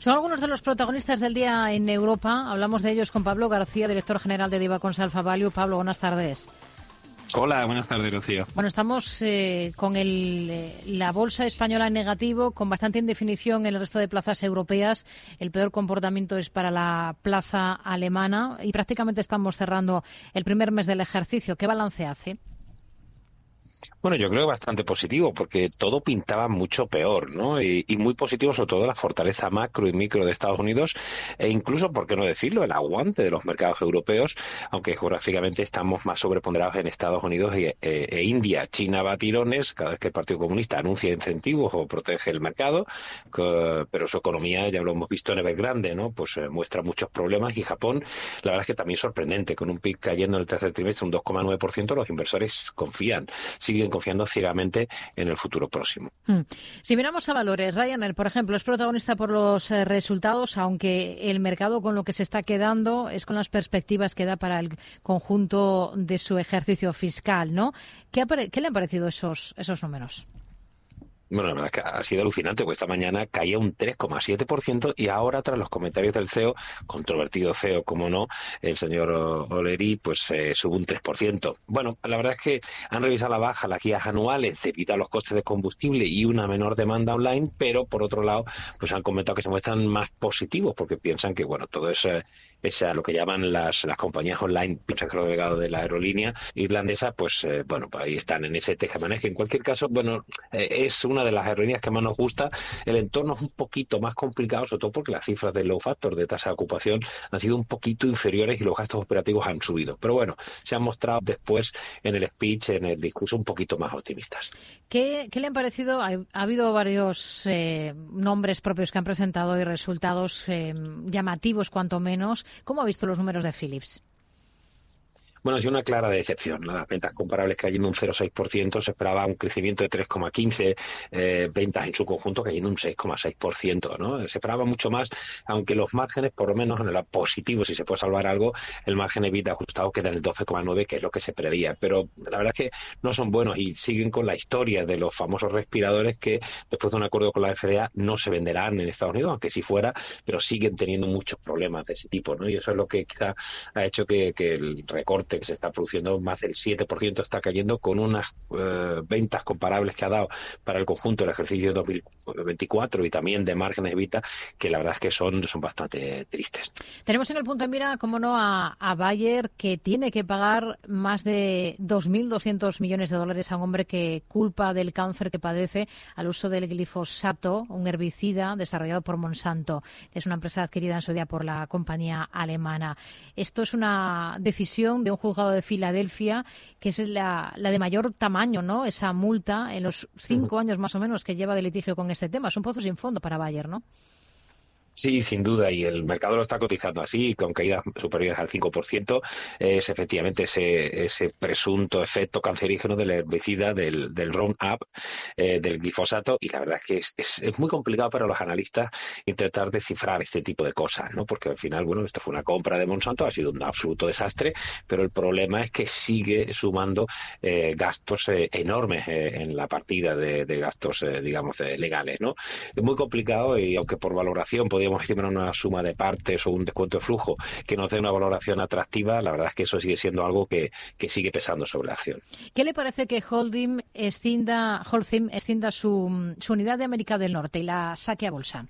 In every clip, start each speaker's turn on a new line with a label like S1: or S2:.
S1: Son algunos de los protagonistas del día en Europa. Hablamos de ellos con Pablo García, director general de Diva Consalfa Value. Pablo, buenas tardes.
S2: Hola, buenas tardes, Rocío.
S1: Bueno, estamos eh, con el, eh, la bolsa española en negativo, con bastante indefinición en el resto de plazas europeas. El peor comportamiento es para la plaza alemana y prácticamente estamos cerrando el primer mes del ejercicio. ¿Qué balance hace?
S2: Bueno, yo creo bastante positivo, porque todo pintaba mucho peor, ¿no? Y, muy positivo, sobre todo, la fortaleza macro y micro de Estados Unidos, e incluso, por qué no decirlo, el aguante de los mercados europeos, aunque geográficamente estamos más sobreponderados en Estados Unidos e, e, India. China va a tirones cada vez que el Partido Comunista anuncia incentivos o protege el mercado, pero su economía, ya lo hemos visto en Evergrande, ¿no? Pues eh, muestra muchos problemas y Japón, la verdad es que también sorprendente, con un PIB cayendo en el tercer trimestre un 2,9%, los inversores confían, siguen confiando ciegamente en el futuro próximo. Hmm.
S1: Si miramos a valores, Ryanair, por ejemplo, es protagonista por los eh, resultados, aunque el mercado con lo que se está quedando es con las perspectivas que da para el conjunto de su ejercicio fiscal, ¿no? ¿Qué, le han parecido esos, esos números?
S2: Bueno, la verdad es que ha sido alucinante, porque esta mañana caía un 3,7% y ahora, tras los comentarios del CEO, controvertido CEO, como no, el señor Oleri, pues eh, sube un 3%. Bueno, la verdad es que han revisado la baja las guías anuales debido a los costes de combustible y una menor demanda online, pero por otro lado, pues han comentado que se muestran más positivos porque piensan que, bueno, todo eso es lo que llaman las, las compañías online, el delegado de la aerolínea irlandesa, pues eh, bueno, pues ahí están en ese tejemaneje. En cualquier caso, bueno, eh, es una de las aerolíneas que más nos gusta. El entorno es un poquito más complicado, sobre todo porque las cifras del low factor de tasa de ocupación han sido un poquito inferiores y los gastos operativos han subido. Pero bueno, se han mostrado después en el speech, en el discurso, un poquito más optimistas.
S1: ¿Qué, le han parecido? Ha, habido varios eh, nombres propios que han presentado y resultados llamativos, cuanto menos. ¿Cómo ha visto los números de Philips?
S2: Bueno, ha sido una clara decepción. Las ventas comparables cayendo un 0,6%, se esperaba un crecimiento de 3,15%, eh, ventas en su conjunto cayendo un 6,6%. ¿no? Se esperaba mucho más, aunque los márgenes, por lo menos en el positivo, si se puede salvar algo, el margen evita ajustado queda en el 12,9%, que es lo que se preveía. Pero la verdad es que no son buenos y siguen con la historia de los famosos respiradores que, después de un acuerdo con la FDA, no se venderán en Estados Unidos, aunque si fuera, pero siguen teniendo muchos problemas de ese tipo. ¿no? Y eso es lo que quizá ha hecho que el recorte que se está produciendo, más del 7% está cayendo con unas eh, ventas comparables que ha dado para el conjunto del ejercicio 2024 y también de márgenes Evita, que la verdad es que son, son bastante tristes.
S1: Tenemos en el punto de mira, como no, a, a Bayer, que tiene que pagar más de 2.200 millones de dólares a un hombre que culpa del cáncer que padece al uso del glifosato, un herbicida desarrollado por Monsanto. Es una empresa adquirida en su día por la compañía alemana. Esto es una decisión de un juzgado de Filadelfia, que es la, de mayor tamaño, ¿no? Esa multa en los cinco años más o menos que lleva de litigio con este tema. Es un pozo sin fondo para Bayer, ¿no?
S2: Sí, sin duda, y el mercado lo está cotizando así, con caídas superiores al 5%, es efectivamente ese, ese presunto efecto cancerígeno del herbicida, del, del Roundup, eh, del glifosato, y la verdad es que es, es, muy complicado para los analistas intentar descifrar este tipo de cosas, ¿no? Porque al final, bueno, esto fue una compra de Monsanto, ha sido un absoluto desastre, pero el problema es que sigue sumando eh, gastos eh, enormes en la partida de, de gastos, digamos, legales, ¿no? Es muy complicado y aunque por valoración podría podríamos estimar una suma de partes o un descuento de flujo que nos dé una valoración atractiva, la verdad es que eso sigue siendo algo que, que sigue pesando sobre la acción.
S1: ¿Qué le parece que Holding extienda, Holcim extienda su, su unidad de América del Norte y la saque a bolsa?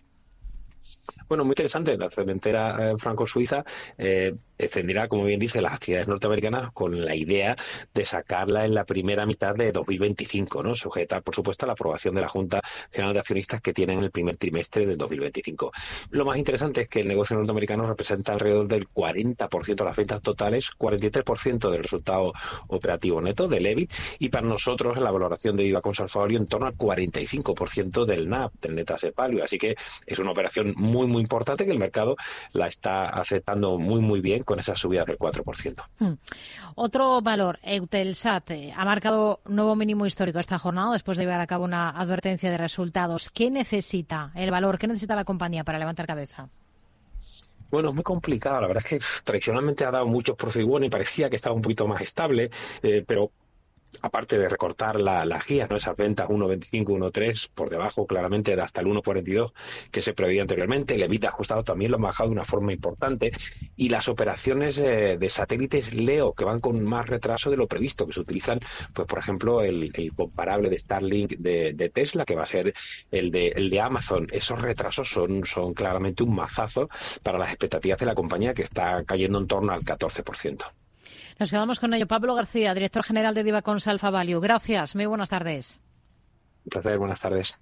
S2: Bueno, muy interesante. La cementera eh, franco-suiza eh, extenderá, como bien dice, las actividades norteamericanas con la idea de sacarla en la primera mitad de 2025, ¿no? Sujeta, por supuesto, a la aprobación de la Junta General de Accionistas que tienen el primer trimestre del 2025. Lo más interesante es que el negocio norteamericano representa alrededor del 40% de las ventas totales, 43% del resultado operativo neto del EBIT y para nosotros la valoración de IVA con en torno al 45% del NAP, del net value. Así que es una operación muy, muy importante que el mercado la está aceptando muy, muy bien con esa subida del 4%. Hmm.
S1: Otro valor, Eutelsat, eh, ha marcado nuevo mínimo histórico esta jornada después de llevar a cabo una advertencia de resultados. ¿Qué necesita el valor? ¿Qué necesita la compañía para levantar cabeza?
S2: Bueno, es muy complicado. La verdad es que tradicionalmente ha dado muchos profit y parecía que estaba un poquito más estable, eh, pero aparte de recortar la, guías, ¿no? esas ventas 1.25, 1.3, por debajo claramente de hasta el 1.42 que se preveía anteriormente, el EBITDA ajustado también lo han bajado de una forma importante y las operaciones eh, de satélites LEO que van con más retraso de lo previsto, que se utilizan, pues por ejemplo, el, comparable de Starlink de, Tesla, que va a ser el de, el de Amazon. Esos retrasos son, son claramente un mazazo para las expectativas de la compañía que está cayendo en torno al 14%.
S1: Nos quedamos con ello. Pablo García, director general de Divacons Alfa Value. Gracias. Muy buenas tardes.
S2: Un placer. Buenas tardes.